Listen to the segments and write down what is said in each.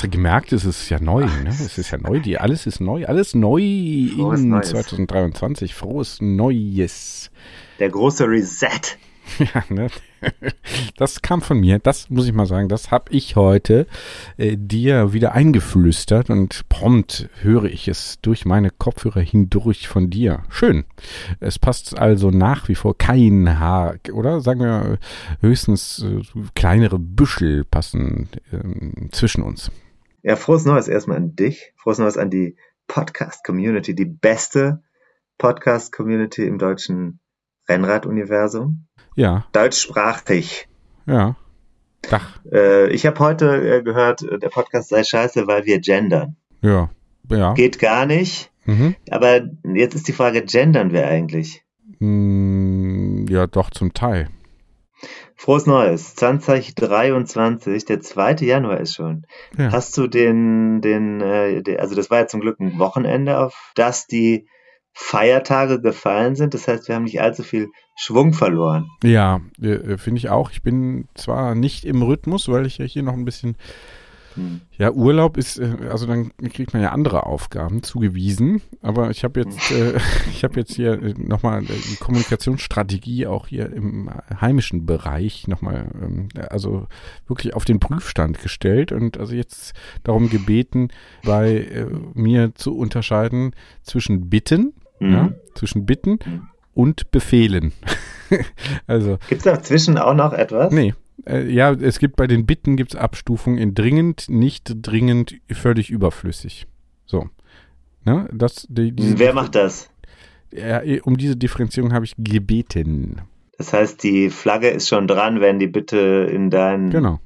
hast du gemerkt, es ist ja neu, ne? Es ist ja neu, die, alles ist neu, alles neu Frohes in Neues. 2023. Frohes Neues. Der große Reset. Ja, ne? Das kam von mir, das muss ich mal sagen, das habe ich heute äh, dir wieder eingeflüstert und prompt höre ich es durch meine Kopfhörer hindurch von dir. Schön. Es passt also nach wie vor kein Haar, oder? Sagen wir höchstens äh, kleinere Büschel passen ähm, zwischen uns. Ja, frohes Neues erstmal an dich. Frohes Neues an die Podcast-Community, die beste Podcast-Community im deutschen Rennrad-Universum. Ja, Deutschsprachig. ja. Dach. Äh, ich habe heute äh, gehört, äh, der Podcast sei scheiße, weil wir gendern. Ja. Ja. Geht gar nicht. Mhm. Aber jetzt ist die Frage, gendern wir eigentlich? Mm, Ja, doch, zum Teil. Frohes Neues. 2023, der 2. Januar ist schon. Ja. Hast du den, den, äh, also das war ja zum Glück ein Wochenende, auf das die Feiertage gefallen sind. Das heißt, wir haben nicht allzu viel Schwung verloren. Ja, äh, finde ich auch. Ich bin zwar nicht im Rhythmus, weil ich ja hier noch ein bisschen, Hm. ja, Urlaub ist, äh, also dann kriegt man ja andere Aufgaben zugewiesen, aber ich habe jetzt, äh, ich habe jetzt hier äh, nochmal die Kommunikationsstrategie auch hier im heimischen Bereich nochmal, ähm, also wirklich auf den Prüfstand gestellt und also jetzt darum gebeten, bei äh, mir zu unterscheiden zwischen Bitten, Mhm. ja, zwischen Bitten Mhm. und Befehlen. also, Gibt es dazwischen auch noch etwas? nee. Äh, ja, es gibt bei den Bitten gibt's Abstufungen in dringend, nicht dringend, völlig überflüssig. So. Ne? Das, die, diese, Wer macht das? Ja, um diese Differenzierung habe ich gebeten. Das heißt, die Flagge ist schon dran, wenn die bitte in dein, Genau.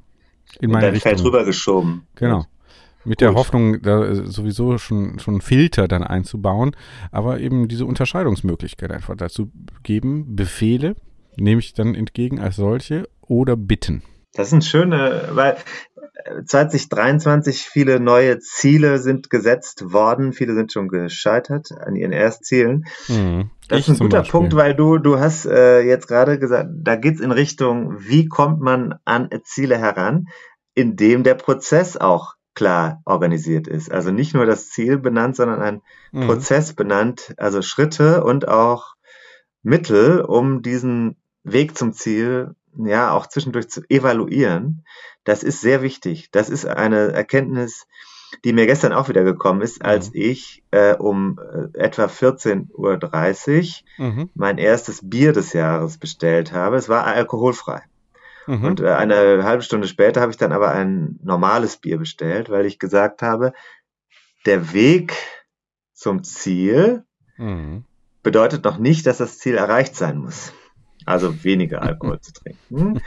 In in dein Feld rübergeschoben. Genau. Mit der Gut. Hoffnung, da äh, sowieso schon, schon einen Filter dann einzubauen, aber eben diese Unterscheidungsmöglichkeit einfach dazu geben, Befehle nehme ich dann entgegen als solche oder Bitten. Das sind schöne, weil äh, 2023 viele neue Ziele sind gesetzt worden, viele sind schon gescheitert an ihren Erstzielen. Mhm. Das Ich ist ein guter Beispiel. Punkt, weil du, du hast äh, jetzt gerade gesagt, da geht's in Richtung, wie kommt man an Ziele heran, indem der Prozess auch klar organisiert ist. Also nicht nur das Ziel benannt, sondern ein Mhm. Prozess benannt, also Schritte und auch Mittel, um diesen Weg zum Ziel ja auch zwischendurch zu evaluieren. Das ist sehr wichtig. Das ist eine Erkenntnis, die mir gestern auch wieder gekommen ist, als ich äh, um äh, etwa 14.30 Uhr Mhm. mein erstes Bier des Jahres bestellt habe. Es war alkoholfrei. Mhm. Und äh, eine halbe Stunde später habe ich dann aber ein normales Bier bestellt, weil ich gesagt habe, der Weg zum Ziel Mhm. bedeutet noch nicht, dass das Ziel erreicht sein muss. Also weniger Alkohol zu trinken.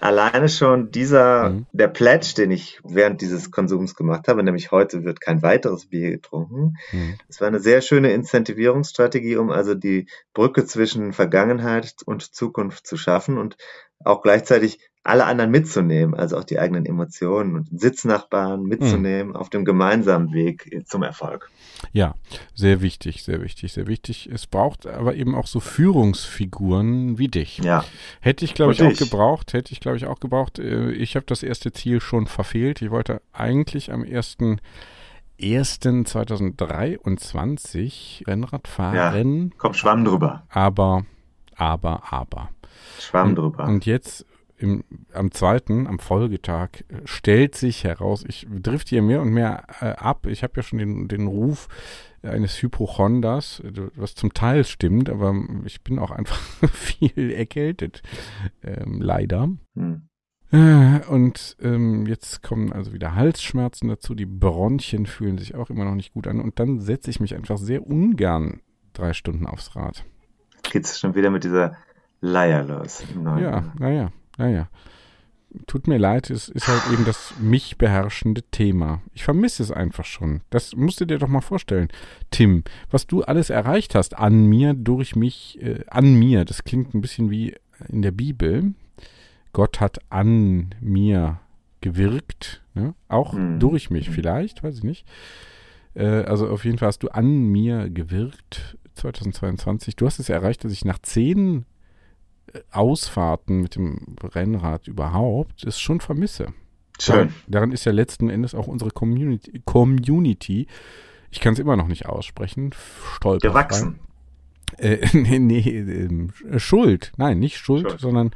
Alleine schon dieser, Mhm. der Pledge, den ich während dieses Konsums gemacht habe, nämlich heute wird kein weiteres Bier getrunken. Mhm. Das war eine sehr schöne Incentivierungsstrategie, um also die Brücke zwischen Vergangenheit und Zukunft zu schaffen und auch gleichzeitig alle anderen mitzunehmen, also auch die eigenen Emotionen und Sitznachbarn mitzunehmen auf dem gemeinsamen Weg zum Erfolg. Ja, sehr wichtig, sehr wichtig, sehr wichtig. Es braucht aber eben auch so Führungsfiguren wie dich. Ja, Hätte ich, glaube ich, Und auch ich. gebraucht. Hätte ich, glaube ich, auch gebraucht. Ich habe das erste Ziel schon verfehlt. Ich wollte eigentlich am 1.1.2023 Rennrad fahren, komm, Schwamm drüber. aber, aber, aber. Schwamm Und, drüber. und jetzt im, am zweiten, am Folgetag, äh, stellt sich heraus, ich drift hier mehr und mehr äh, ab. Ich habe ja schon den, den Ruf eines Hypochonders, äh, was zum Teil stimmt, aber ich bin auch einfach viel erkältet, ähm, leider. Hm. Äh, Und ähm, jetzt kommen also wieder Halsschmerzen dazu, die Bronchien fühlen sich auch immer noch nicht gut an und dann setze ich mich einfach sehr ungern drei Stunden aufs Rad. Geht's schon wieder mit dieser Leier los Ja, naja, naja. Tut mir leid, es ist halt eben das mich beherrschende Thema. Ich vermisse es einfach schon. Das musst du dir doch mal vorstellen, Tim, was du alles erreicht hast an mir, durch mich, äh, an mir. Das klingt ein bisschen wie in der Bibel. Gott hat an mir gewirkt, ne? auch Mhm. durch mich vielleicht, weiß ich nicht. Äh, also auf jeden Fall hast du an mir gewirkt 2022. Du hast es erreicht, dass ich nach zehn Ausfahrten mit dem Rennrad überhaupt es schon vermisse. Schön. Daran, ist ja letzten Endes auch unsere Community. Community ich kann es immer noch nicht aussprechen. Stolperfrei. Gewachsen. Äh, nee, nee, äh, Schuld. Nein, nicht Schuld, Schuld. sondern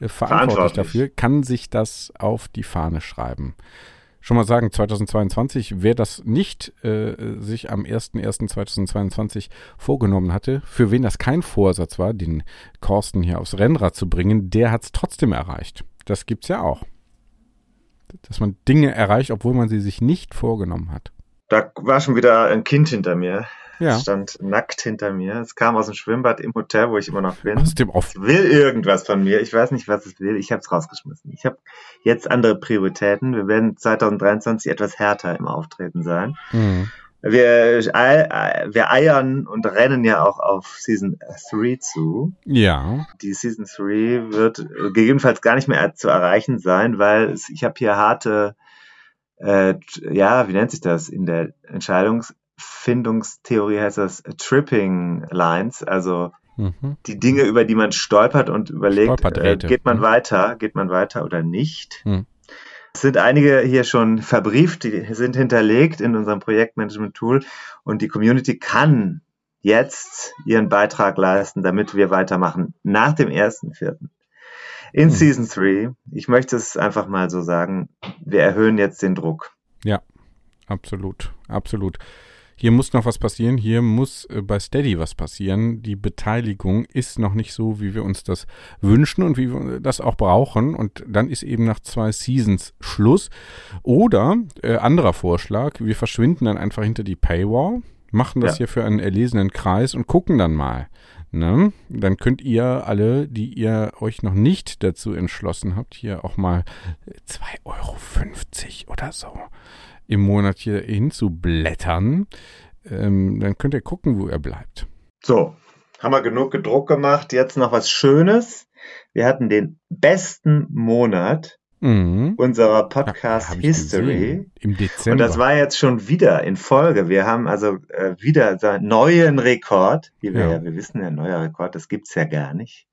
äh, verantwortlich Verantwortlich. dafür, kann sich das auf die Fahne schreiben. Schon mal sagen, 2022, wer das nicht äh, sich am 01.01.2022 vorgenommen hatte, für wen das kein Vorsatz war, den Korsten hier aufs Rennrad zu bringen, der hat es trotzdem erreicht. Das gibt's ja auch. Dass man Dinge erreicht, obwohl man sie sich nicht vorgenommen hat. Da war schon wieder ein Kind hinter mir. Ja, stand nackt hinter mir. Es kam aus dem Schwimmbad im Hotel, wo ich immer noch bin. aus dem Off. Es will irgendwas von mir. Ich weiß nicht, was es will. Ich habe es rausgeschmissen. Ich habe jetzt andere Prioritäten. Wir werden 2023 etwas härter im Auftreten sein. Mhm. Wir, wir eiern und rennen ja auch auf Season 3 zu. Ja, Die Season 3 wird gegebenenfalls gar nicht mehr zu erreichen sein, weil es, ich habe hier harte, äh, ja, wie nennt sich das? In der Entscheidungsfindungstheorie heißt das Tripping Lines, also mhm. die Dinge, über die man stolpert und überlegt, äh, geht man Mhm. weiter, geht man weiter oder nicht. Mhm. Es sind einige hier schon verbrieft, die sind hinterlegt in unserem Projektmanagement-Tool und die Community kann jetzt ihren Beitrag leisten, damit wir weitermachen nach dem 1.4. In Mhm. Season 3, ich möchte es einfach mal so sagen, wir erhöhen jetzt den Druck. Absolut, absolut. Hier muss noch was passieren. Hier muss äh, bei Steady was passieren. Die Beteiligung ist noch nicht so, wie wir uns das wünschen und wie wir das auch brauchen. Und dann ist eben nach zwei Seasons Schluss. Oder äh, anderer Vorschlag, wir verschwinden dann einfach hinter die Paywall, machen das Ja. hier für einen erlesenen Kreis und gucken dann mal. Ne? Dann könnt ihr alle, die ihr euch noch nicht dazu entschlossen habt, hier auch mal äh, 2,50 Euro oder so im Monat hier hinzublättern. Ähm, dann könnt ihr gucken, wo ihr bleibt. So, haben wir genug Druck gemacht. Jetzt noch was Schönes. Wir hatten den besten Monat Mhm. unserer Ja, Podcast ich History. Im Und Dezember. das war jetzt schon wieder in Folge. Wir haben also äh, wieder einen neuen Rekord. Wie wir, Ja. ja. wir wissen, ja, ein neuer Rekord, das gibt's ja gar nicht.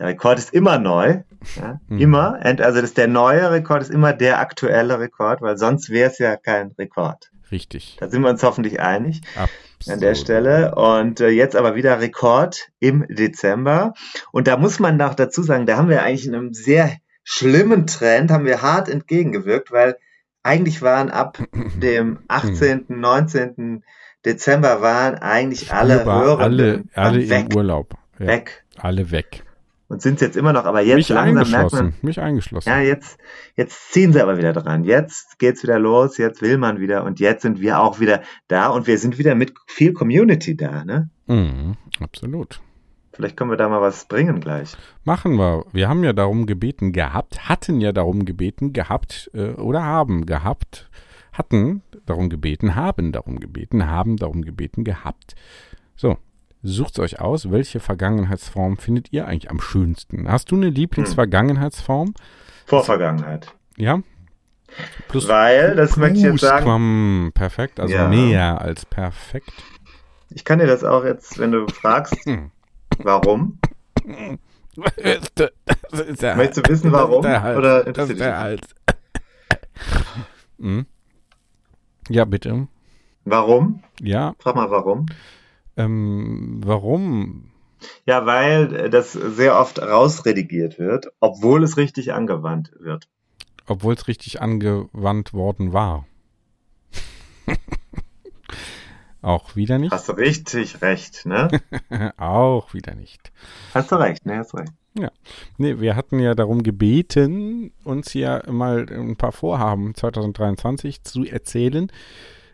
Der Rekord ist immer neu. Ja? Mhm. Immer. Und also das, der neue Rekord ist immer der aktuelle Rekord, weil sonst wäre es ja kein Rekord. Richtig. Da sind wir uns hoffentlich einig Absolut. an der Stelle. Und äh, jetzt aber wieder Rekord im Dezember. Und da muss man noch dazu sagen, da haben wir eigentlich in einem sehr schlimmen Trend, haben wir hart entgegengewirkt, weil eigentlich waren ab dem 18., 19. Dezember waren eigentlich alle Spürbar, Hörenden alle, alle weg, im Urlaub. Ja, weg. Alle weg. Und sind jetzt immer noch, aber jetzt Mich langsam merkt man, Mich eingeschlossen. ja, jetzt, jetzt ziehen sie aber wieder dran. Jetzt geht's wieder los, jetzt will man wieder und jetzt sind wir auch wieder da und wir sind wieder mit viel Community da, ne? Mhm, absolut. Vielleicht können wir da mal was bringen gleich. Machen wir. Wir haben ja darum gebeten gehabt, hatten ja darum gebeten gehabt äh, oder haben gehabt, hatten darum gebeten, haben darum gebeten, haben darum gebeten gehabt. So, sucht euch aus, welche Vergangenheitsform findet ihr eigentlich am schönsten? Hast du eine Lieblingsvergangenheitsform? Vorvergangenheit. Ja? Plus Weil, das möchte ich jetzt sagen. Perfekt, also Ja. näher als perfekt. ich kann dir das auch jetzt, wenn du fragst, Hm. warum, Das ist der Möchtest du wissen, das ist warum? der Hals. Oder das interessiert ist der Hals. Hm? Ja, bitte. warum? Ja, Frag mal warum. Ähm, warum? Ja, weil das sehr oft rausredigiert wird, obwohl es richtig angewandt wird. Obwohl es richtig angewandt worden war. Auch wieder nicht. Hast du richtig recht, ne? Auch wieder nicht. Hast du recht, ne? Hast du recht. Nee, wir hatten ja darum gebeten, uns hier mal ein paar Vorhaben 2023 zu erzählen.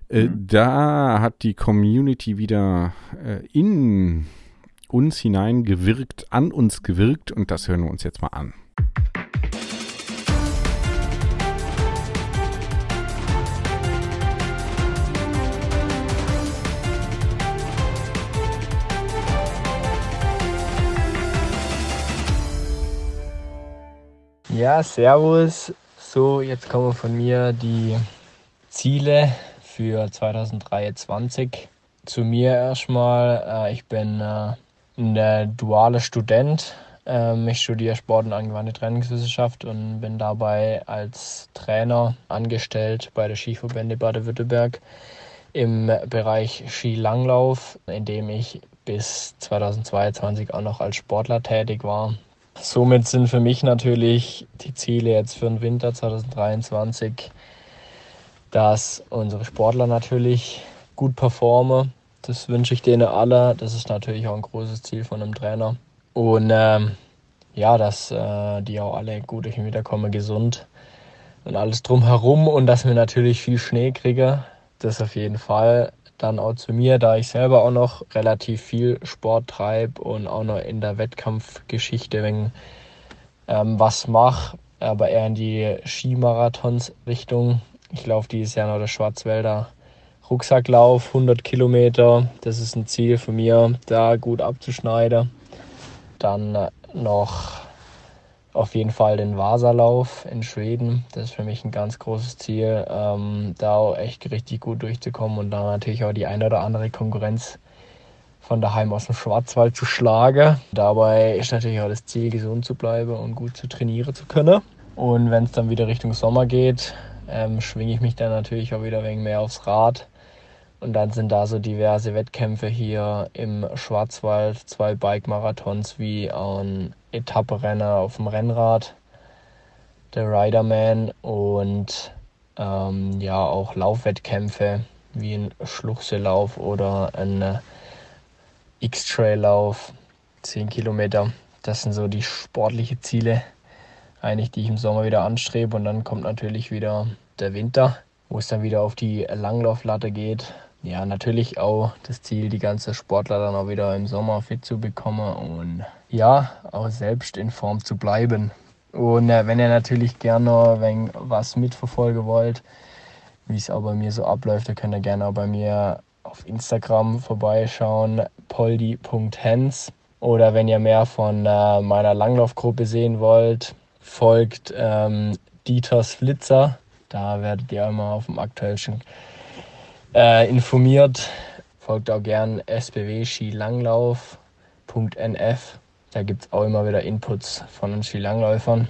Äh, Mhm. Da hat die Community wieder äh, in uns hineingewirkt, an uns gewirkt und das hören wir uns jetzt mal an. Ja, Servus. So, jetzt kommen von mir die Ziele für 2023. Zu mir erstmal, äh, ich bin äh, ein dualer Student Ähm, ich studiere Sport und angewandte Trainingswissenschaft und bin dabei als Trainer angestellt bei der Skiverbände Baden-Württemberg im Bereich Skilanglauf, in dem ich bis 2022 auch noch als Sportler tätig war. Somit sind für mich natürlich die Ziele jetzt für den Winter 2023, dass unsere Sportler natürlich gut performen. Das wünsche ich denen alle. Das ist natürlich auch ein großes Ziel von einem Trainer. Und ähm, ja, dass äh, die auch alle gut durch den Winter kommen, gesund und alles drumherum und dass wir natürlich viel Schnee kriegen. Das auf jeden Fall dann auch zu mir, da ich selber auch noch relativ viel Sport treibe und auch noch in der Wettkampfgeschichte wenn, ähm, was mache, aber eher in die Skimarathons-Richtung. Ich laufe dieses Jahr noch der Schwarzwälder Rucksacklauf, 100 Kilometer. Das ist ein Ziel von mir, da gut abzuschneiden. Dann noch auf jeden Fall den Vasalauf in Schweden. Das ist für mich ein ganz großes Ziel, ähm, da auch echt richtig gut durchzukommen und dann natürlich auch die eine oder andere Konkurrenz von daheim aus dem Schwarzwald zu schlagen. Dabei ist natürlich auch das Ziel, gesund zu bleiben und gut zu trainieren zu können. Und wenn es dann wieder Richtung Sommer geht, ähm, schwinge ich mich dann natürlich auch wieder wenig mehr aufs Rad. Und dann sind da so diverse Wettkämpfe hier im Schwarzwald, zwei Bike-Marathons wie ein Etapperenner auf dem Rennrad, der Riderman und ähm, ja auch Laufwettkämpfe wie ein Schluchselauf oder ein äh, X-Trail-Lauf, 10 Kilometer. Das sind so die sportlichen Ziele, eigentlich, die ich im Sommer wieder anstrebe. Und dann kommt natürlich wieder der Winter, wo es dann wieder auf die Langlauflatte geht. Ja, natürlich auch das Ziel, die ganze Sportler dann auch wieder im Sommer fit zu bekommen und ja, auch selbst in Form zu bleiben. Und äh, wenn ihr natürlich gerne wenn was mitverfolgen wollt, wie es auch bei mir so abläuft, dann könnt ihr gerne auch bei mir auf Instagram vorbeischauen, poldi.hens. Oder wenn ihr mehr von äh, meiner Langlaufgruppe sehen wollt, folgt ähm, Dieters Flitzer. Da werdet ihr immer auf dem aktuellsten äh, informiert. Folgt auch gern SBW Skilanglauf.nf. Da gibt es auch immer wieder Inputs von den Skilangläufern.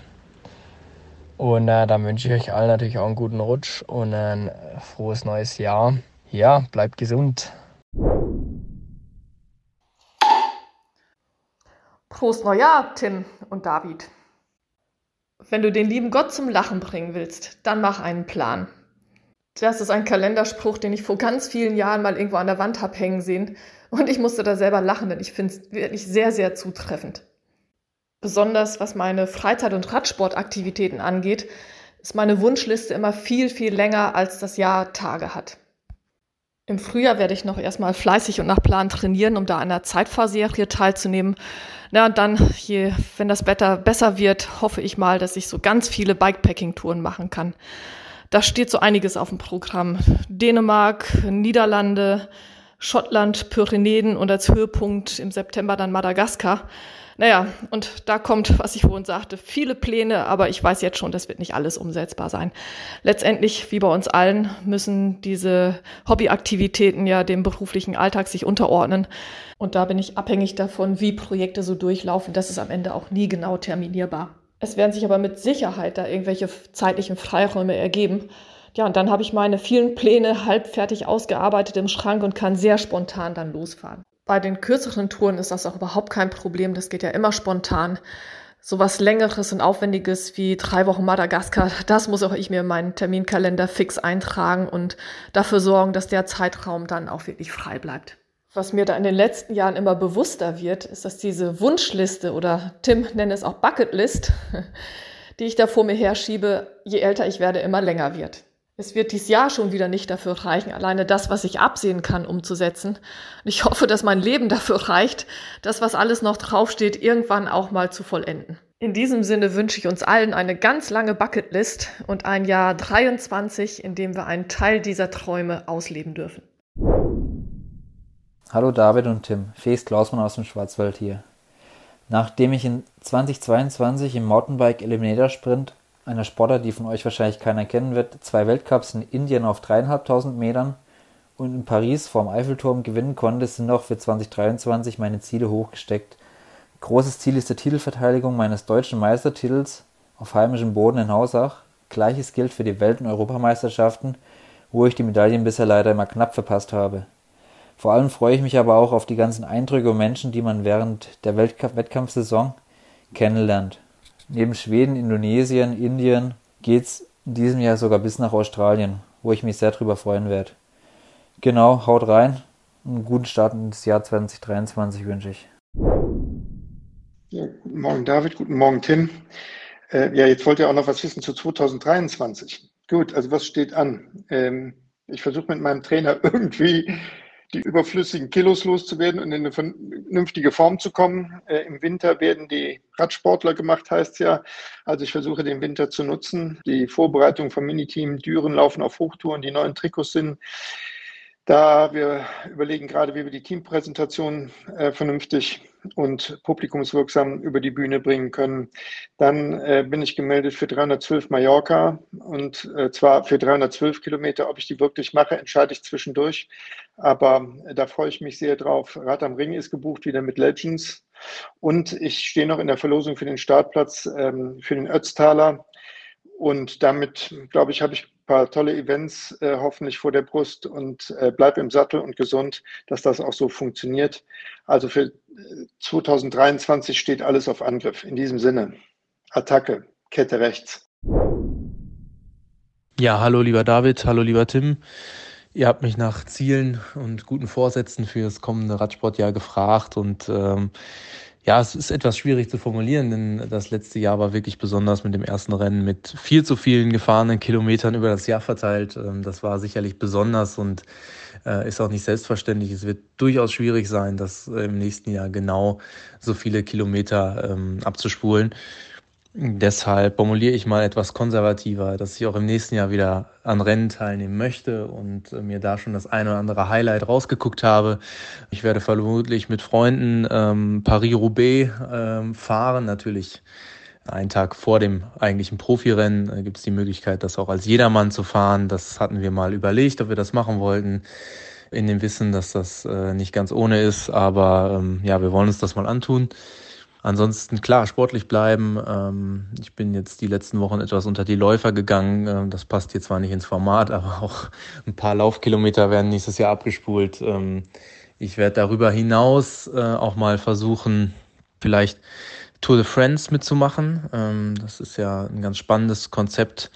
Und äh, dann wünsche ich euch allen natürlich auch einen guten Rutsch und ein frohes neues Jahr. Ja, bleibt gesund. Prost Neujahr, Tim und David. Wenn du den lieben Gott zum Lachen bringen willst, dann mach einen Plan. Das ist ein Kalenderspruch, den ich vor ganz vielen Jahren mal irgendwo an der Wand habe hängen sehen. Und ich musste da selber lachen, denn ich finde es wirklich sehr, sehr zutreffend. Besonders was meine Freizeit- und Radsportaktivitäten angeht, ist meine Wunschliste immer viel, viel länger als das Jahr Tage hat. Im Frühjahr werde ich noch erstmal fleißig und nach Plan trainieren, um da an der Zeitfahrserie teilzunehmen. Na, und dann, je, wenn das Wetter besser wird, hoffe ich mal, dass ich so ganz viele Bikepacking-Touren machen kann. Da steht so einiges auf dem Programm. Dänemark, Niederlande, Schottland, Pyrenäen und als Höhepunkt im September dann Madagaskar. Naja, und da kommt, was ich vorhin sagte, viele Pläne, aber ich weiß jetzt schon, das wird nicht alles umsetzbar sein. Letztendlich, wie bei uns allen, müssen diese Hobbyaktivitäten ja dem beruflichen Alltag sich unterordnen. Und da bin ich abhängig davon, wie Projekte so durchlaufen. Das ist am Ende auch nie genau terminierbar. Es werden sich aber mit Sicherheit da irgendwelche zeitlichen Freiräume ergeben. Ja, und dann habe ich meine vielen Pläne halbfertig ausgearbeitet im Schrank und kann sehr spontan dann losfahren. Bei den kürzeren Touren ist das auch überhaupt kein Problem. Das geht ja immer spontan. So was Längeres und Aufwendiges wie drei Wochen Madagaskar, das muss auch ich mir in meinen Terminkalender fix eintragen und dafür sorgen, dass der Zeitraum dann auch wirklich frei bleibt. Was mir da in den letzten Jahren immer bewusster wird, ist, dass diese Wunschliste oder Tim nennt es auch Bucketlist, die ich da vor mir herschiebe, je älter ich werde, immer länger wird. Es wird dieses Jahr schon wieder nicht dafür reichen, alleine das, was ich absehen kann, umzusetzen. Und ich hoffe, dass mein Leben dafür reicht, das, was alles noch draufsteht, irgendwann auch mal zu vollenden. In diesem Sinne wünsche ich uns allen eine ganz lange Bucketlist und ein Jahr 23, in dem wir einen Teil dieser Träume ausleben dürfen. Hallo David und Tim, Fees Klausmann aus dem Schwarzwald hier. Nachdem ich in 2022 im Mountainbike Eliminator Sprint, einer Sportart, die von euch wahrscheinlich keiner kennen wird, zwei Weltcups in Indien auf dreieinhalbtausend Metern und in Paris vorm Eiffelturm gewinnen konnte, sind auch für 2023 meine Ziele hochgesteckt. Großes Ziel ist die Titelverteidigung meines deutschen Meistertitels auf heimischem Boden in Hausach. Gleiches gilt für die Welt- und Europameisterschaften, wo ich die Medaillen bisher leider immer knapp verpasst habe. Vor allem freue ich mich aber auch auf die ganzen Eindrücke und Menschen, die man während der Wettkampfsaison kennenlernt. Neben Schweden, Indonesien, Indien geht's in diesem Jahr sogar bis nach Australien, wo ich mich sehr drüber freuen werde. Genau, haut rein. Einen guten Start ins Jahr 2023 wünsche ich. Ja, guten Morgen, David. Guten Morgen, Tim. Äh, ja, jetzt wollt ihr auch noch was wissen zu 2023. Gut, also was steht an? Ähm, ich versuche mit meinem Trainer irgendwie die überflüssigen Kilos loszuwerden und in eine vernünftige Form zu kommen. Äh, Im Winter werden die Radsportler gemacht, heißt es ja. Also ich versuche den Winter zu nutzen. Die Vorbereitung vom Miniteam Düren laufen auf Hochtouren, die neuen Trikots sind da wir überlegen gerade, wie wir die Teampräsentation äh, vernünftig und publikumswirksam über die Bühne bringen können. Dann äh, bin ich gemeldet für 312 Mallorca und äh, zwar für 312 Kilometer. Ob ich die wirklich mache, entscheide ich zwischendurch. Aber äh, da freue ich mich sehr drauf. Rad am Ring ist gebucht wieder mit Legends. Und ich stehe noch in der Verlosung für den Startplatz ähm, für den Ötztaler. Und damit, glaube ich, habe ich ein paar tolle Events äh, hoffentlich vor der Brust und äh, bleib im Sattel und gesund, dass das auch so funktioniert. Also für 2023 äh, steht alles auf Angriff. In diesem Sinne, Attacke, Kette rechts. Ja, hallo lieber David, hallo lieber Tim. Ihr habt mich nach Zielen und guten Vorsätzen für das kommende Radsportjahr gefragt und ähm, ja, es ist etwas schwierig zu formulieren, denn das letzte Jahr war wirklich besonders mit dem ersten Rennen mit viel zu vielen gefahrenen Kilometern über das Jahr verteilt. Ähm, das war sicherlich besonders und äh, ist auch nicht selbstverständlich. Es wird durchaus schwierig sein, das im nächsten Jahr genau so viele Kilometer ähm, abzuspulen. Deshalb formuliere ich mal etwas konservativer, dass ich auch im nächsten Jahr wieder an Rennen teilnehmen möchte und äh, mir da schon das eine oder andere Highlight rausgeguckt habe. Ich werde vermutlich mit Freunden ähm, Paris-Roubaix ähm, fahren. Natürlich einen Tag vor dem eigentlichen Profirennen äh, gibt es die Möglichkeit, das auch als Jedermann zu fahren. Das hatten wir mal überlegt, ob wir das machen wollten in dem Wissen, dass das äh, nicht ganz ohne ist. Aber ähm, ja, wir wollen uns das mal antun. Ansonsten klar, sportlich bleiben. Ähm, ich bin jetzt die letzten Wochen etwas unter die Läufer gegangen. Ähm, das passt hier zwar nicht ins Format, aber auch ein paar Laufkilometer werden nächstes Jahr abgespult. Ähm, ich werde darüber hinaus äh, auch mal versuchen, vielleicht Tour de France mitzumachen. das ist ja ein ganz spannendes Konzept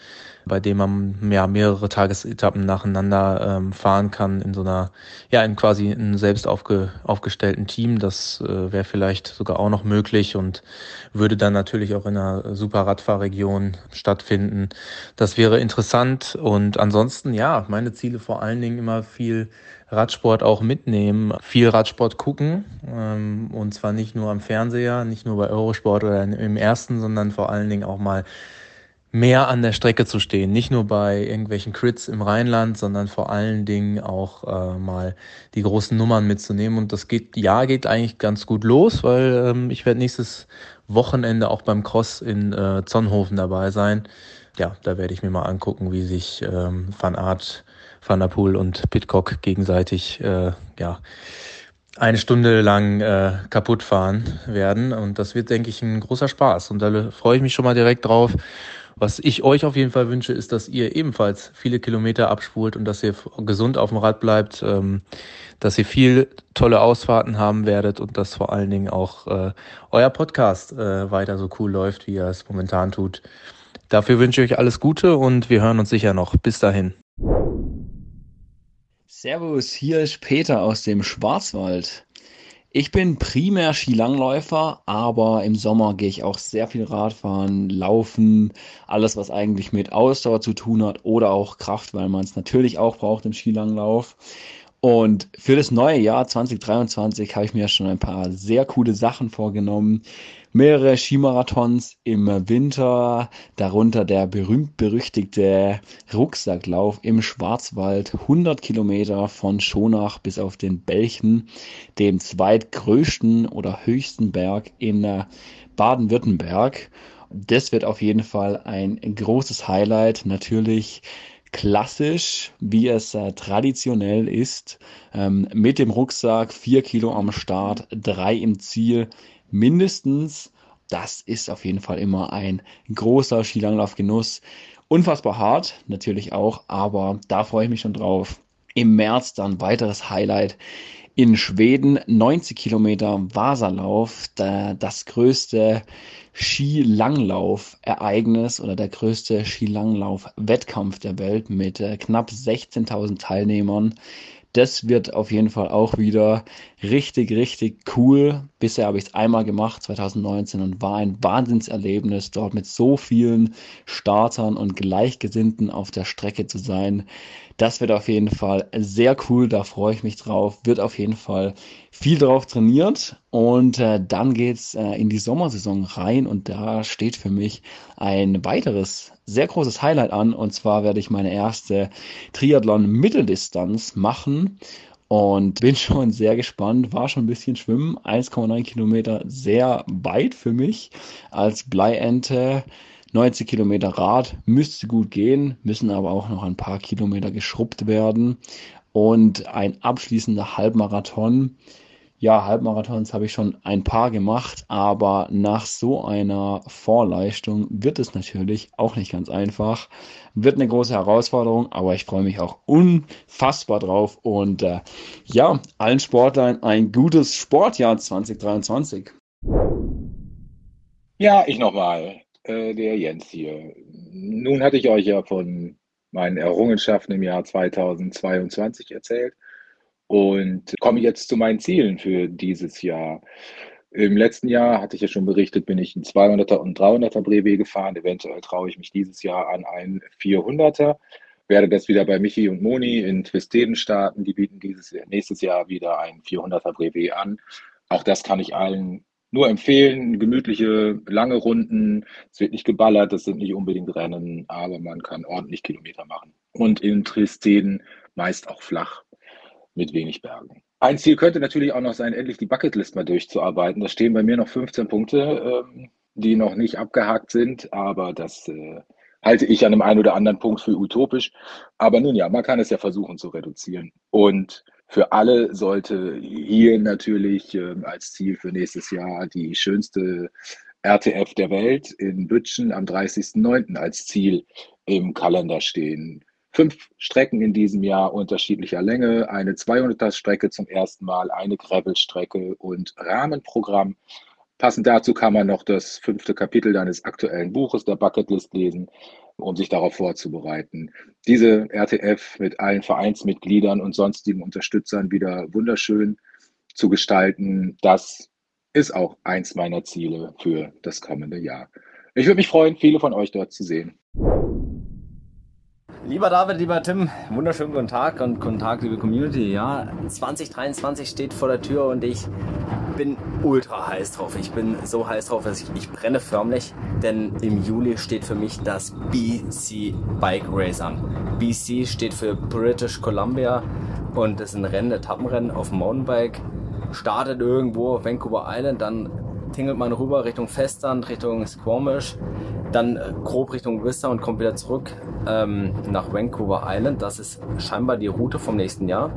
bei dem man ja mehrere Tagesetappen nacheinander ähm, fahren kann in so einer, ja, in quasi einem selbst aufge, aufgestellten Team. Das äh, wäre vielleicht sogar auch noch möglich und würde dann natürlich auch in einer super Radfahrregion stattfinden. Das wäre interessant und ansonsten, ja, meine Ziele vor allen Dingen immer viel Radsport auch mitnehmen, viel Radsport gucken ähm, und zwar nicht nur am Fernseher, nicht nur bei Eurosport oder im ersten, sondern vor allen Dingen auch mal mehr an der Strecke zu stehen. Nicht nur bei irgendwelchen Crits im Rheinland, sondern vor allen Dingen auch äh, mal die großen Nummern mitzunehmen. Und das geht, ja, geht eigentlich ganz gut los, weil ähm, ich werde nächstes Wochenende auch beim Cross in äh, Zonhofen dabei sein. Ja, da werde ich mir mal angucken, wie sich ähm, Van Aert, Van der Poel und Pitcock gegenseitig äh, ja, eine Stunde lang äh, kaputt fahren werden. Und das wird, denke ich, ein großer Spaß. Und da freue ich mich schon mal direkt drauf. Was ich euch auf jeden Fall wünsche, ist, dass ihr ebenfalls viele Kilometer abspult und dass ihr gesund auf dem Rad bleibt, ähm, dass ihr viel tolle Ausfahrten haben werdet und dass vor allen Dingen auch äh, euer Podcast äh, weiter so cool läuft, wie er es momentan tut. Dafür wünsche ich euch alles Gute und wir hören uns sicher noch. Bis dahin. Servus, hier ist Peter aus dem Schwarzwald. Ich bin primär Skilangläufer, aber im Sommer gehe ich auch sehr viel Radfahren, Laufen, alles, was eigentlich mit Ausdauer zu tun hat oder auch Kraft, weil man es natürlich auch braucht im Skilanglauf. Und für das neue Jahr 2023 habe ich mir schon ein paar sehr coole Sachen vorgenommen mehrere Skimarathons im Winter, darunter der berühmt-berüchtigte Rucksacklauf im Schwarzwald, 100 Kilometer von Schonach bis auf den Belchen, dem zweitgrößten oder höchsten Berg in Baden-Württemberg. Das wird auf jeden Fall ein großes Highlight. Natürlich klassisch, wie es äh, traditionell ist, ähm, mit dem Rucksack, vier Kilo am Start, drei im Ziel, mindestens. Das ist auf jeden Fall immer ein großer Skilanglaufgenuss. Unfassbar hart, natürlich auch, aber da freue ich mich schon drauf. Im März dann weiteres Highlight in Schweden, 90 Kilometer Wasserlauf, das größte Skilanglauf-Ereignis oder der größte Skilanglauf-Wettkampf der Welt mit äh, knapp 16.000 Teilnehmern. Das wird auf jeden Fall auch wieder richtig, richtig cool. Bisher habe ich es einmal gemacht, 2019, und war ein Wahnsinnserlebnis, dort mit so vielen Startern und Gleichgesinnten auf der Strecke zu sein. Das wird auf jeden Fall sehr cool, da freue ich mich drauf. Wird auf jeden Fall viel drauf trainiert und äh, dann geht's äh, in die Sommersaison rein und da steht für mich ein weiteres sehr großes Highlight an und zwar werde ich meine erste Triathlon Mitteldistanz machen und bin schon sehr gespannt. War schon ein bisschen schwimmen, 1,9 Kilometer, sehr weit für mich als Bleiente. 90 Kilometer Rad müsste gut gehen, müssen aber auch noch ein paar Kilometer geschrubbt werden. Und ein abschließender Halbmarathon. Ja, Halbmarathons habe ich schon ein paar gemacht, aber nach so einer Vorleistung wird es natürlich auch nicht ganz einfach. Wird eine große Herausforderung, aber ich freue mich auch unfassbar drauf. Und äh, ja, allen Sportlern ein gutes Sportjahr 2023. Ja, ich nochmal äh, der Jens hier. Nun hatte ich euch ja von meinen Errungenschaften im Jahr 2022 erzählt und komme jetzt zu meinen Zielen für dieses Jahr. Im letzten Jahr hatte ich ja schon berichtet, bin ich ein 200er und 300er Brevet gefahren. Eventuell traue ich mich dieses Jahr an einen 400er. Werde das wieder bei Michi und Moni in Twisteden starten. Die bieten dieses nächstes Jahr wieder ein 400er Brevet an. Auch das kann ich allen nur empfehlen, gemütliche, lange Runden. Es wird nicht geballert, das sind nicht unbedingt Rennen, aber man kann ordentlich Kilometer machen. Und in Tristeden meist auch flach mit wenig Bergen. Ein Ziel könnte natürlich auch noch sein, endlich die Bucketlist mal durchzuarbeiten. Da stehen bei mir noch 15 Punkte, ähm, die noch nicht abgehakt sind, aber das äh, halte ich an dem einen oder anderen Punkt für utopisch. Aber nun ja, man kann es ja versuchen zu reduzieren. Und für alle sollte hier natürlich äh, als Ziel für nächstes Jahr die schönste RTF der Welt in Bütchen am 30.09. als Ziel im Kalender stehen. Fünf Strecken in diesem Jahr unterschiedlicher Länge, eine 200er-Strecke zum ersten Mal, eine Gravel-Strecke und Rahmenprogramm. Passend dazu kann man noch das fünfte Kapitel deines aktuellen Buches der Bucketlist lesen um sich darauf vorzubereiten. Diese RTF mit allen Vereinsmitgliedern und sonstigen Unterstützern wieder wunderschön zu gestalten, das ist auch eins meiner Ziele für das kommende Jahr. Ich würde mich freuen, viele von euch dort zu sehen. Lieber David, lieber Tim, wunderschönen guten Tag und guten Tag, liebe Community. Ja, 2023 steht vor der Tür und ich bin ultra heiß drauf. Ich bin so heiß drauf, dass ich, ich brenne förmlich, denn im Juli steht für mich das BC Bike Race an. BC steht für British Columbia und ist ein Rennen, Etappenrennen auf Mountainbike. Startet irgendwo auf Vancouver Island, dann tingelt man rüber Richtung Festland, Richtung Squamish, dann äh, grob Richtung Whistler und kommt wieder zurück ähm, nach Vancouver Island. Das ist scheinbar die Route vom nächsten Jahr.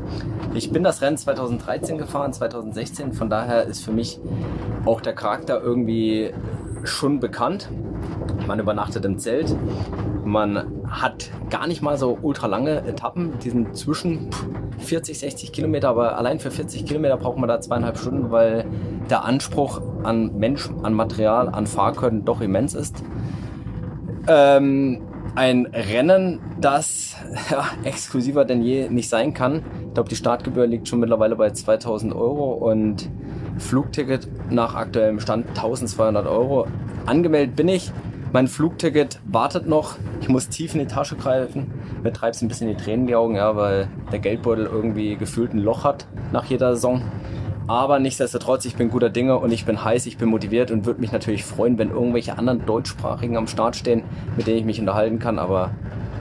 Ich bin das Rennen 2013 gefahren, 2016. Von daher ist für mich auch der Charakter irgendwie schon bekannt. Man übernachtet im Zelt. Man hat gar nicht mal so ultra lange Etappen. Die sind zwischen 40, 60 Kilometer, aber allein für 40 Kilometer braucht man da zweieinhalb Stunden, weil der Anspruch an Mensch, an Material, an Fahrkönnen doch immens ist. Ähm, ein Rennen, das ja, exklusiver denn je nicht sein kann. Ich glaube, die Startgebühr liegt schon mittlerweile bei 2000 Euro und Flugticket nach aktuellem Stand 1200 Euro. Angemeldet bin ich. Mein Flugticket wartet noch. Ich muss tief in die Tasche greifen. Mir treibt es ein bisschen die Tränen in die Augen, ja, weil der Geldbeutel irgendwie gefühlt ein Loch hat nach jeder Saison. Aber nichtsdestotrotz, ich bin guter Dinge und ich bin heiß, ich bin motiviert und würde mich natürlich freuen, wenn irgendwelche anderen Deutschsprachigen am Start stehen, mit denen ich mich unterhalten kann. Aber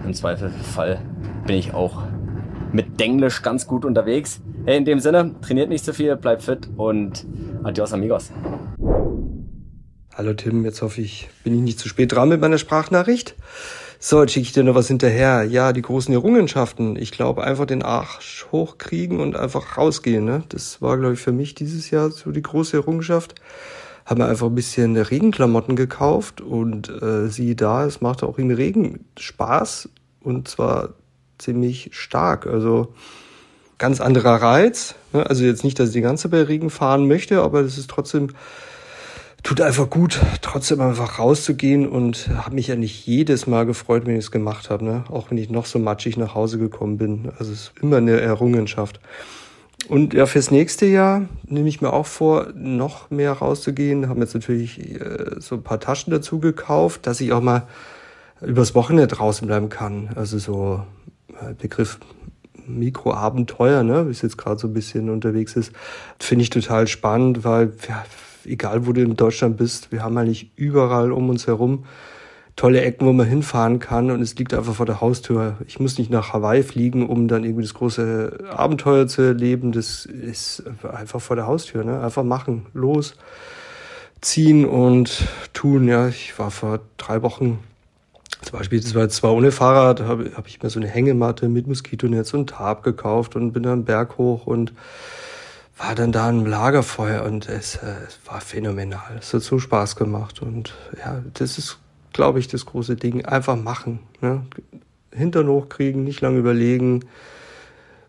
im Zweifelsfall bin ich auch mit Denglisch ganz gut unterwegs. Hey, in dem Sinne, trainiert nicht zu viel, bleibt fit und adios amigos. Hallo Tim, jetzt hoffe ich, bin ich nicht zu spät dran mit meiner Sprachnachricht. So, jetzt schicke ich dir noch was hinterher. Ja, die großen Errungenschaften. Ich glaube, einfach den Arsch hochkriegen und einfach rausgehen. Ne? Das war, glaube ich, für mich dieses Jahr so die große Errungenschaft. haben wir einfach ein bisschen Regenklamotten gekauft und äh, siehe da, es macht auch im Regen Spaß und zwar ziemlich stark. Also ganz anderer Reiz. Ne? Also jetzt nicht, dass ich die ganze bei Regen fahren möchte, aber es ist trotzdem tut einfach gut, trotzdem einfach rauszugehen und habe mich ja nicht jedes Mal gefreut, wenn ich es gemacht habe, ne? auch wenn ich noch so matschig nach Hause gekommen bin. Also es ist immer eine Errungenschaft. Und ja, fürs nächste Jahr nehme ich mir auch vor, noch mehr rauszugehen. Haben jetzt natürlich äh, so ein paar Taschen dazu gekauft, dass ich auch mal übers Wochenende draußen bleiben kann. Also so äh, Begriff Mikroabenteuer, ne, wie es jetzt gerade so ein bisschen unterwegs ist, finde ich total spannend, weil ja, egal wo du in Deutschland bist, wir haben eigentlich überall um uns herum tolle Ecken, wo man hinfahren kann und es liegt einfach vor der Haustür. Ich muss nicht nach Hawaii fliegen, um dann irgendwie das große Abenteuer zu erleben. Das ist einfach vor der Haustür, ne? Einfach machen, los, ziehen und tun. Ja, ich war vor drei Wochen zum Beispiel, das war zwar ohne Fahrrad, habe hab ich mir so eine Hängematte mit Moskitonetz und Tarp gekauft und bin dann Berg hoch und war dann da im Lagerfeuer und es, äh, es war phänomenal. Es hat so Spaß gemacht und ja, das ist, glaube ich, das große Ding. Einfach machen. Ne? Hintern hochkriegen, nicht lange überlegen.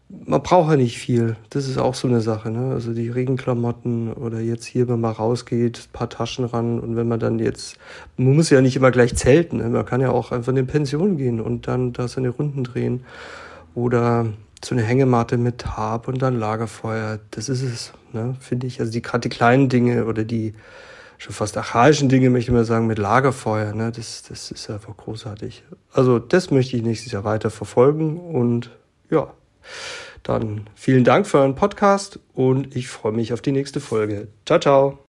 Man braucht ja nicht viel. Das ist auch so eine Sache. Ne? Also die Regenklamotten oder jetzt hier, wenn man rausgeht, paar Taschen ran und wenn man dann jetzt, man muss ja nicht immer gleich zelten. Ne? Man kann ja auch einfach in eine Pension gehen und dann da seine Runden drehen. Oder so eine Hängematte mit Tarp und dann Lagerfeuer. Das ist es, ne, finde ich. Also die gerade die kleinen Dinge oder die schon fast archaischen Dinge, möchte ich mal sagen, mit Lagerfeuer, ne, das, das ist einfach großartig. Also das möchte ich nächstes Jahr weiter verfolgen und ja, dann vielen Dank für euren Podcast und ich freue mich auf die nächste Folge. Ciao, ciao.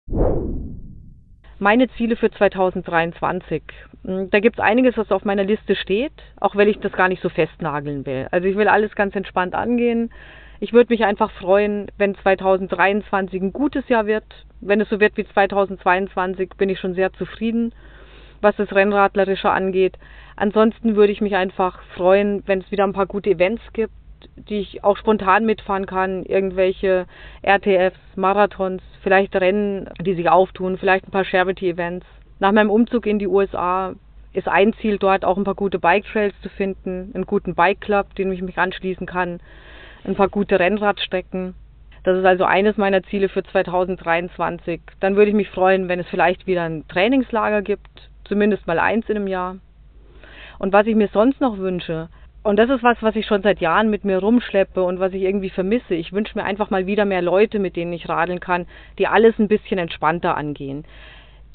Meine Ziele für 2023. Hm, da gibt es einiges, was auf meiner Liste steht, auch wenn ich das gar nicht so festnageln will. Also ich will alles ganz entspannt angehen. Ich würde mich einfach freuen, wenn 2023 ein gutes Jahr wird. Wenn es so wird wie 2022, bin ich schon sehr zufrieden, was das Rennradlerische angeht. Ansonsten würde ich mich einfach freuen, wenn es wieder ein paar gute Events gibt, die ich auch spontan mitfahren kann. Irgendwelche RTFs, Marathons, vielleicht Rennen, die sich auftun, vielleicht ein paar Charity-Events. Nach meinem Umzug in die USA ist ein Ziel dort auch ein paar gute Bike Trails zu finden, einen guten Bike Club, den ich mich anschließen kann, ein paar gute Rennradstrecken. Das ist also eines meiner Ziele für 2023. Dann würde ich mich freuen, wenn es vielleicht wieder ein Trainingslager gibt, zumindest mal eins in einem Jahr. Und was ich mir sonst noch wünsche, und das ist was, was ich schon seit Jahren mit mir rumschleppe und was ich irgendwie vermisse. Ich wünsche mir einfach mal wieder mehr Leute, mit denen ich radeln kann, die alles ein bisschen entspannter angehen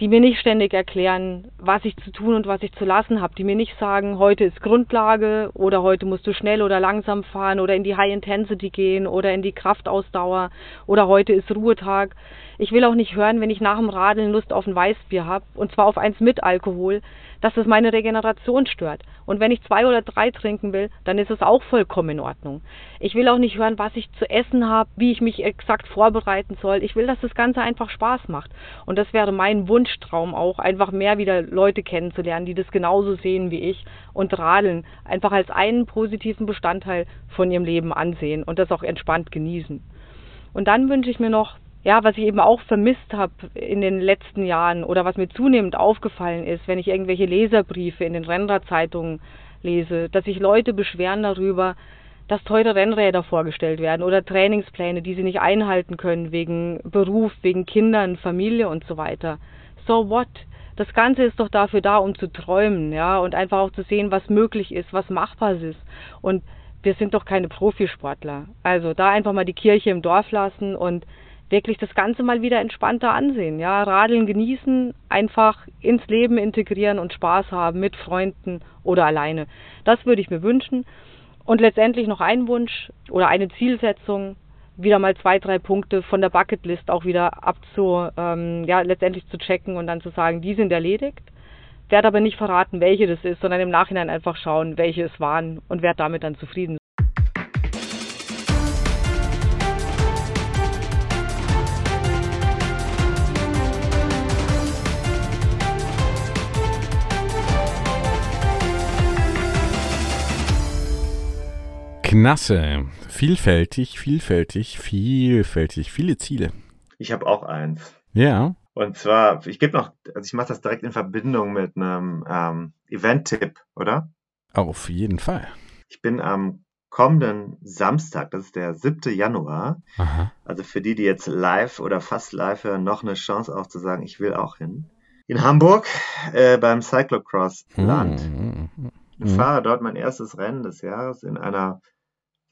die mir nicht ständig erklären, was ich zu tun und was ich zu lassen habe, die mir nicht sagen, heute ist Grundlage oder heute musst du schnell oder langsam fahren oder in die High Intensity gehen oder in die Kraftausdauer oder heute ist Ruhetag. Ich will auch nicht hören, wenn ich nach dem Radeln Lust auf ein Weißbier habe und zwar auf eins mit Alkohol, dass es meine Regeneration stört. Und wenn ich zwei oder drei trinken will, dann ist es auch vollkommen in Ordnung. Ich will auch nicht hören, was ich zu essen habe, wie ich mich exakt vorbereiten soll. Ich will, dass das Ganze einfach Spaß macht. Und das wäre mein Wunschtraum auch, einfach mehr wieder Leute kennenzulernen, die das genauso sehen wie ich und Radeln einfach als einen positiven Bestandteil von ihrem Leben ansehen und das auch entspannt genießen. Und dann wünsche ich mir noch, ja, was ich eben auch vermisst habe in den letzten Jahren oder was mir zunehmend aufgefallen ist, wenn ich irgendwelche Leserbriefe in den Rennradzeitungen lese, dass sich Leute beschweren darüber, dass teure Rennräder vorgestellt werden oder Trainingspläne, die sie nicht einhalten können wegen Beruf, wegen Kindern, Familie und so weiter. So what? Das Ganze ist doch dafür da, um zu träumen, ja, und einfach auch zu sehen, was möglich ist, was machbar ist. Und wir sind doch keine Profisportler. Also da einfach mal die Kirche im Dorf lassen und wirklich das Ganze mal wieder entspannter ansehen. Ja, Radeln genießen, einfach ins Leben integrieren und Spaß haben mit Freunden oder alleine. Das würde ich mir wünschen. Und letztendlich noch ein Wunsch oder eine Zielsetzung, wieder mal zwei, drei Punkte von der Bucketlist auch wieder abzu, ähm, ja, letztendlich zu checken und dann zu sagen, die sind erledigt. Werde aber nicht verraten, welche das ist, sondern im Nachhinein einfach schauen, welche es waren und werde damit dann zufrieden Knasse. Vielfältig, vielfältig, vielfältig, viele Ziele. Ich habe auch eins. Ja. Und zwar, ich gebe noch, also ich mache das direkt in Verbindung mit einem ähm, Event-Tipp, oder? Auf jeden Fall. Ich bin am kommenden Samstag, das ist der 7. Januar, Aha. also für die, die jetzt live oder fast live hören, noch eine Chance auch zu sagen, ich will auch hin. In Hamburg äh, beim Cyclocross Land. Mhm. Ich fahre dort mein erstes Rennen des Jahres in einer,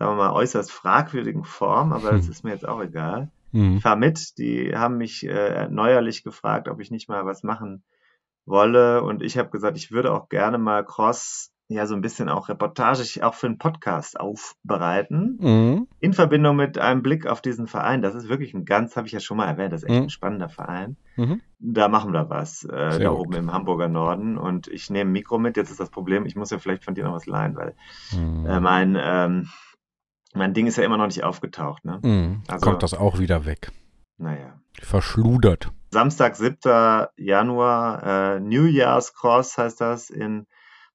sagen wir mal, äußerst fragwürdigen Form, aber das Hm. ist mir jetzt auch egal. Ich fahre mit. Die haben mich äh, neuerlich gefragt, ob ich nicht mal was machen wolle. Und ich habe gesagt, ich würde auch gerne mal Cross, ja, so ein bisschen auch reportagig, auch für einen Podcast aufbereiten. Mhm. In Verbindung mit einem Blick auf diesen Verein. Das ist wirklich ein ganz, habe ich ja schon mal erwähnt, das ist echt Mhm. ein spannender Verein. Mhm. Da machen wir was, äh, da gut. oben im Hamburger Norden. Und ich nehme ein Mikro mit. Jetzt ist das Problem, ich muss ja vielleicht von dir noch was leihen, weil Mhm. äh, mein, ähm, mein Ding ist ja immer noch nicht aufgetaucht. Ne? Mhm. Also- Kommt das auch wieder weg. Naja. Verschludert. Samstag, 7. Januar, äh, New Year's Cross heißt das in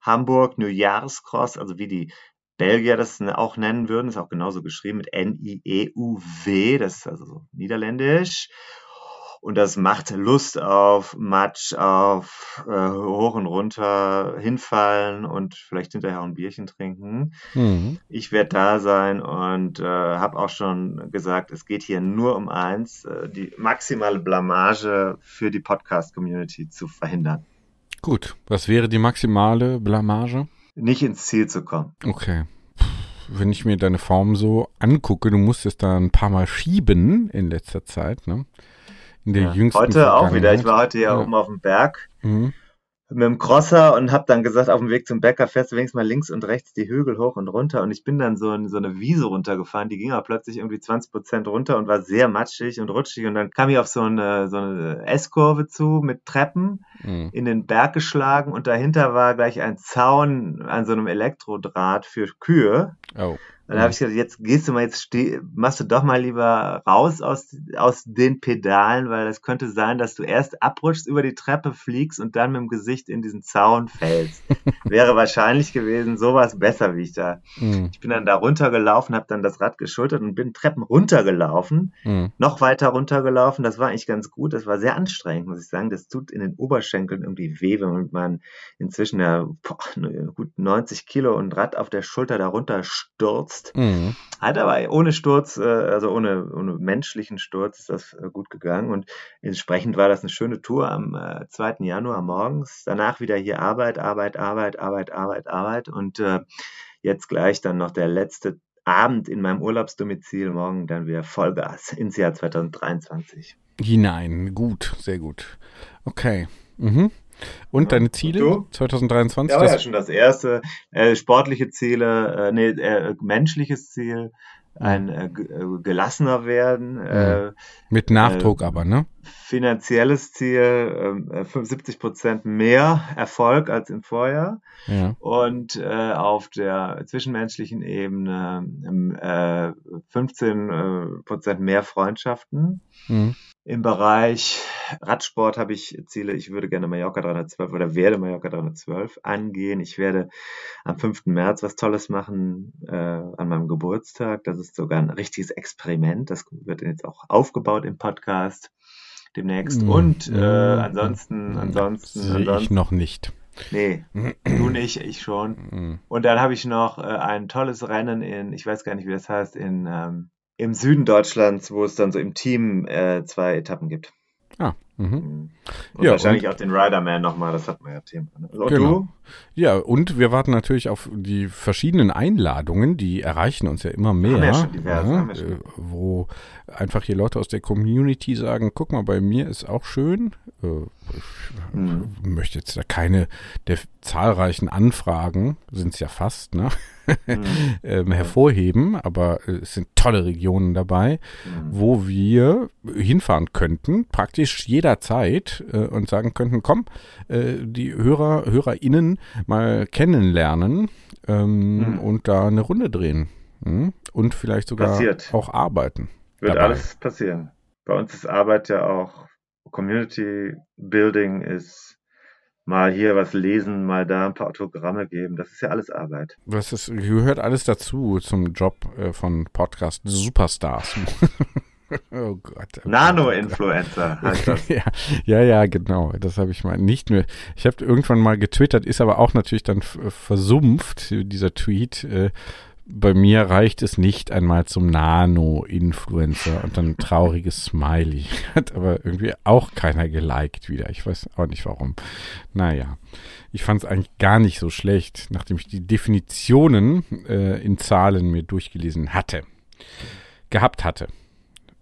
Hamburg. New Year's Cross, also wie die Belgier das auch nennen würden, ist auch genauso geschrieben mit N-I-E-U-W, das ist also so niederländisch. Und das macht Lust auf Matsch, auf äh, hoch und runter hinfallen und vielleicht hinterher auch ein Bierchen trinken. Mhm. Ich werde da sein und äh, habe auch schon gesagt, es geht hier nur um eins, äh, die maximale Blamage für die Podcast-Community zu verhindern. Gut. Was wäre die maximale Blamage? Nicht ins Ziel zu kommen. Okay. Wenn ich mir deine Form so angucke, du musstest da ein paar Mal schieben in letzter Zeit, ne? In der Ja. jüngsten Heute auch wieder. Ich war heute ja, Ja. oben auf dem Berg Mhm. mit dem Crosser und habe dann gesagt, auf dem Weg zum Bäcker fährst du wenigstens mal links und rechts die Hügel hoch und runter. Und ich bin dann so in so eine Wiese runtergefahren, die ging aber plötzlich irgendwie 20 Prozent runter und war sehr matschig und rutschig. Und dann kam ich auf so eine, so eine S-Kurve zu mit Treppen Mhm. in den Berg geschlagen und dahinter war gleich ein Zaun an so einem Elektrodraht für Kühe. Oh. Dann habe ich gesagt, jetzt gehst du mal, jetzt steh, machst du doch mal lieber raus aus, aus den Pedalen, weil es könnte sein, dass du erst abrutschst, über die Treppe fliegst und dann mit dem Gesicht in diesen Zaun fällst. Wäre wahrscheinlich gewesen, sowas besser, wie ich da. Mhm. Ich bin dann da runtergelaufen, habe dann das Rad geschultert und bin Treppen runtergelaufen, Mhm. noch weiter runtergelaufen. Das war eigentlich ganz gut. Das war sehr anstrengend, muss ich sagen. Das tut in den Oberschenkeln irgendwie weh, wenn man inzwischen ja boah, gut 90 Kilo und Rad auf der Schulter darunter stürzt. Mhm. Hat aber ohne Sturz, äh, also ohne, ohne menschlichen Sturz ist das äh, gut gegangen und entsprechend war das eine schöne Tour am äh, 2. Januar morgens. Danach wieder hier Arbeit, Arbeit, Arbeit, Arbeit, Arbeit, Arbeit und äh, jetzt gleich dann noch der letzte Abend in meinem Urlaubsdomizil, morgen dann wieder Vollgas ins Jahr 2023. Hinein. Gut. Sehr gut. Okay. Mhm. Und Ja. deine Ziele? Und du? 2023? Ja, war ja schon das erste. Äh, sportliche Ziele, äh, nee, äh, menschliches Ziel, ein äh, äh, gelassener werden, äh, mit Nachdruck äh, aber, ne? finanzielles Ziel, äh, 75 Prozent mehr Erfolg als im Vorjahr Ja. und äh, auf der zwischenmenschlichen Ebene ähm, äh, 15 äh, Prozent mehr Freundschaften. Mhm. Im Bereich Radsport habe ich Ziele, ich würde gerne Mallorca 312 oder werde Mallorca 312 angehen. Ich werde am 5. März was Tolles machen äh, an meinem Geburtstag. Das ist sogar ein richtiges Experiment. Das wird jetzt auch aufgebaut im Podcast demnächst. Mhm. Und äh, Mhm. ansonsten, ansonsten, Sehe ich ansonsten. noch nicht. Nee, du nicht, ich schon. Mhm. Und dann habe ich noch äh, ein tolles Rennen in, ich weiß gar nicht, wie das heißt, in ähm, im Süden Deutschlands, wo es dann so im Team äh, zwei Etappen gibt. Ah, mhm. Und Ja, wahrscheinlich und- auch den Riderman nochmal, das hat man ja Thema. Ne? Und Genau. du? Ja, und wir warten natürlich auf die verschiedenen Einladungen, die erreichen uns ja immer mehr. Ja diverse, ja, schon. äh, wo einfach hier Leute aus der Community sagen, guck mal, bei mir ist auch schön. Äh, ich Mhm. möchte jetzt da keine der zahlreichen Anfragen, sind es ja fast, ne? Mhm. ähm, hervorheben, aber äh, es sind tolle Regionen dabei, Mhm. wo wir hinfahren könnten, praktisch jederzeit äh, und sagen könnten, komm, äh, die Hörer, HörerInnen mal kennenlernen ähm, Mhm. und da eine Runde drehen. Hm? Und vielleicht sogar Passiert. auch arbeiten. Wird dabei. alles passieren. Bei uns ist Arbeit ja auch Community Building ist mal hier was lesen, mal da ein paar Autogramme geben. Das ist ja alles Arbeit. Das ist, gehört alles dazu zum Job äh, von Podcast Superstars. oh Gott. Oh Nano-Influencer heißt das. ja, ja, ja, genau. Das habe ich mal nicht nur. Ich habe irgendwann mal getwittert, ist aber auch natürlich dann versumpft, dieser Tweet. Äh, bei mir reicht es nicht einmal zum Nano-Influencer und dann ein trauriges Smiley. Hat aber irgendwie auch keiner geliked wieder. Ich weiß auch nicht warum. Naja, ich fand es eigentlich gar nicht so schlecht, nachdem ich die Definitionen äh, in Zahlen mir durchgelesen hatte, gehabt hatte.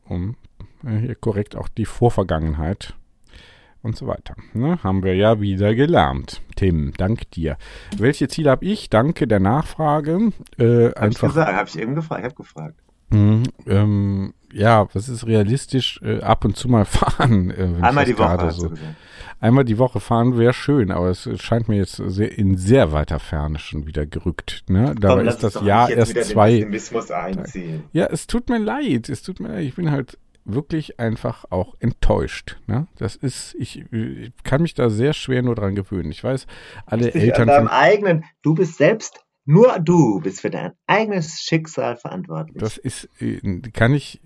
Um äh, hier korrekt auch die Vorvergangenheit und so weiter. Ne? Haben wir ja wieder gelernt. Tim, dank dir. Welche Ziele habe ich? Danke der Nachfrage. Äh, hab einfach. Ich gesagt, habe ich eben gefragt. Ich habe gefragt. Mh, ähm, ja, was ist realistisch? Äh, ab und zu mal fahren. Äh, Einmal die Woche. So. Einmal die Woche fahren wäre schön, aber es scheint mir jetzt sehr, in sehr weiter Ferne schon wieder gerückt. Ne? Dabei Komm, ist das Jahr erst zwei. Ja, es tut mir leid. Es tut mir leid. Ich bin halt wirklich einfach auch enttäuscht. Ne? Das ist, ich, ich kann mich da sehr schwer nur dran gewöhnen. Ich weiß, alle ich Eltern. Deinem eigenen, du bist selbst, nur du bist für dein eigenes Schicksal verantwortlich. Das ist, äh, kann ich,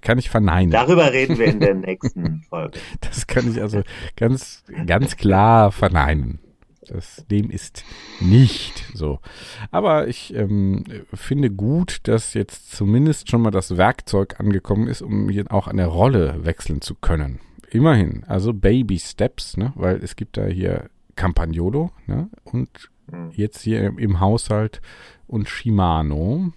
kann ich verneinen. Darüber reden wir in der nächsten Folge. Das kann ich also ganz, ganz klar verneinen. Das, dem ist nicht so. Aber ich ähm, finde gut, dass jetzt zumindest schon mal das Werkzeug angekommen ist, um hier auch eine Rolle wechseln zu können. Immerhin, also Baby Steps, ne? weil es gibt da hier Campagnolo ne? und mhm. jetzt hier im, im Haushalt und Shimano.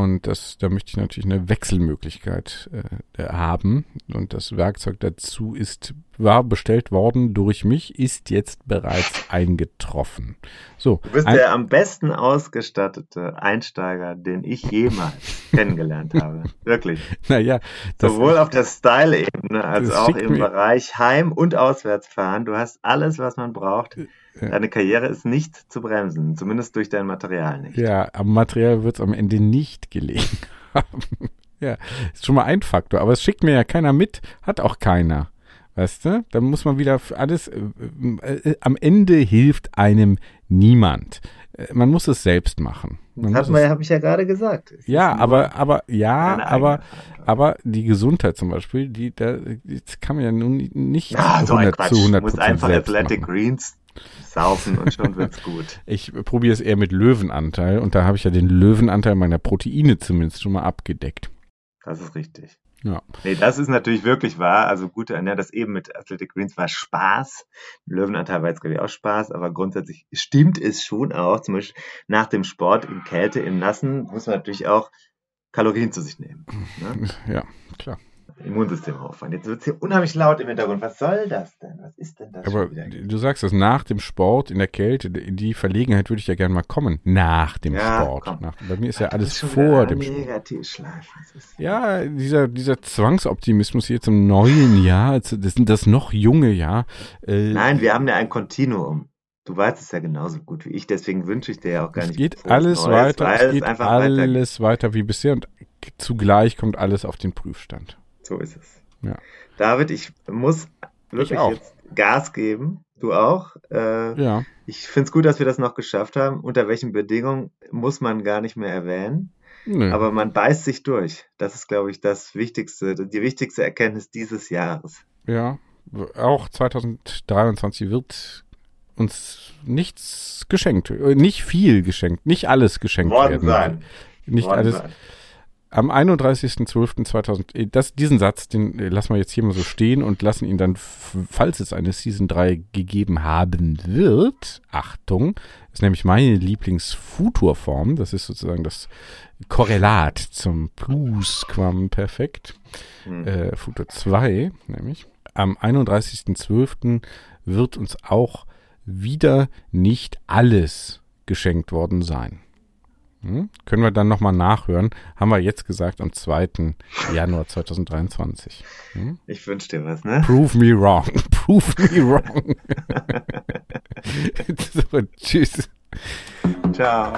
Und das, da möchte ich natürlich eine Wechselmöglichkeit äh, haben. Und das Werkzeug dazu ist, war bestellt worden durch mich, ist jetzt bereits eingetroffen. So. Du bist ein, der am besten ausgestattete Einsteiger, den ich jemals kennengelernt habe. Wirklich. Naja. Sowohl auf der Style-Ebene als auch im Bereich Heim- und Auswärtsfahren. Du hast alles, was man braucht. Deine Karriere ist nicht zu bremsen, zumindest durch dein Material nicht. Ja, am Material wird es am Ende nicht gelegen haben. ja, ist schon mal ein Faktor. Aber es schickt mir ja keiner mit, hat auch keiner. Weißt du? Dann muss man wieder alles. Äh, äh, am Ende hilft einem niemand. Äh, man muss es selbst machen. Man hat man, habe ich ja gerade gesagt. Es ja, aber, aber, ja, aber, aber die Gesundheit zum Beispiel, die, da, das kann man ja nun nicht ja, so 100, zu 100 Du musst einfach Athletic machen. Greens saufen und schon wird's gut. Ich probiere es eher mit Löwenanteil und da habe ich ja den Löwenanteil meiner Proteine zumindest schon mal abgedeckt. Das ist richtig. Ja. Nee, das ist natürlich wirklich wahr. Also gute Ernährung, das eben mit Athletic Greens war Spaß. Löwenanteil war jetzt, glaube ich, auch Spaß, aber grundsätzlich stimmt es schon auch. Zum Beispiel nach dem Sport in Kälte, im Nassen, muss man natürlich auch Kalorien zu sich nehmen. Ne? Ja, klar. Immunsystem auffahren. Jetzt wird es hier unheimlich laut im Hintergrund. Was soll das denn? Was ist denn das? Aber du sagst das nach dem Sport in der Kälte, in die Verlegenheit würde ich ja gerne mal kommen. Nach dem ja, Sport. Nach, bei mir ist ja Ach, alles vor dem Sport. Ja, dieser, dieser Zwangsoptimismus hier zum neuen Jahr, das, das noch junge Jahr. Äh, Nein, wir haben ja ein Kontinuum. Du weißt es ja genauso gut wie ich, deswegen wünsche ich dir ja auch gar es nicht. Geht alles Neues, weiter, es geht alles weiter wie bisher und zugleich kommt alles auf den Prüfstand. So ist es. Ja. David, ich muss wirklich ich jetzt Gas geben. Du auch. Äh, ja. Ich finde es gut, dass wir das noch geschafft haben. Unter welchen Bedingungen muss man gar nicht mehr erwähnen. Nee. Aber man beißt sich durch. Das ist, glaube ich, das Wichtigste, die wichtigste Erkenntnis dieses Jahres. Ja, auch 2023 wird uns nichts geschenkt, äh, nicht viel geschenkt, nicht alles geschenkt Worden werden. Sein. Nicht Worden alles. Sein. Am 31.12.2000, äh, das, diesen Satz, den äh, lassen wir jetzt hier mal so stehen und lassen ihn dann, falls es eine Season 3 gegeben haben wird, Achtung, ist nämlich meine Lieblingsfuturform, das ist sozusagen das Korrelat zum Plusquamperfekt, mhm. äh, Futur 2 nämlich. Am 31.12. wird uns auch wieder nicht alles geschenkt worden sein. Hm? Können wir dann nochmal nachhören. Haben wir jetzt gesagt am 2. Januar 2023. Hm? Ich wünsche dir was, ne? Prove me wrong. Prove me wrong. so, tschüss. Ciao.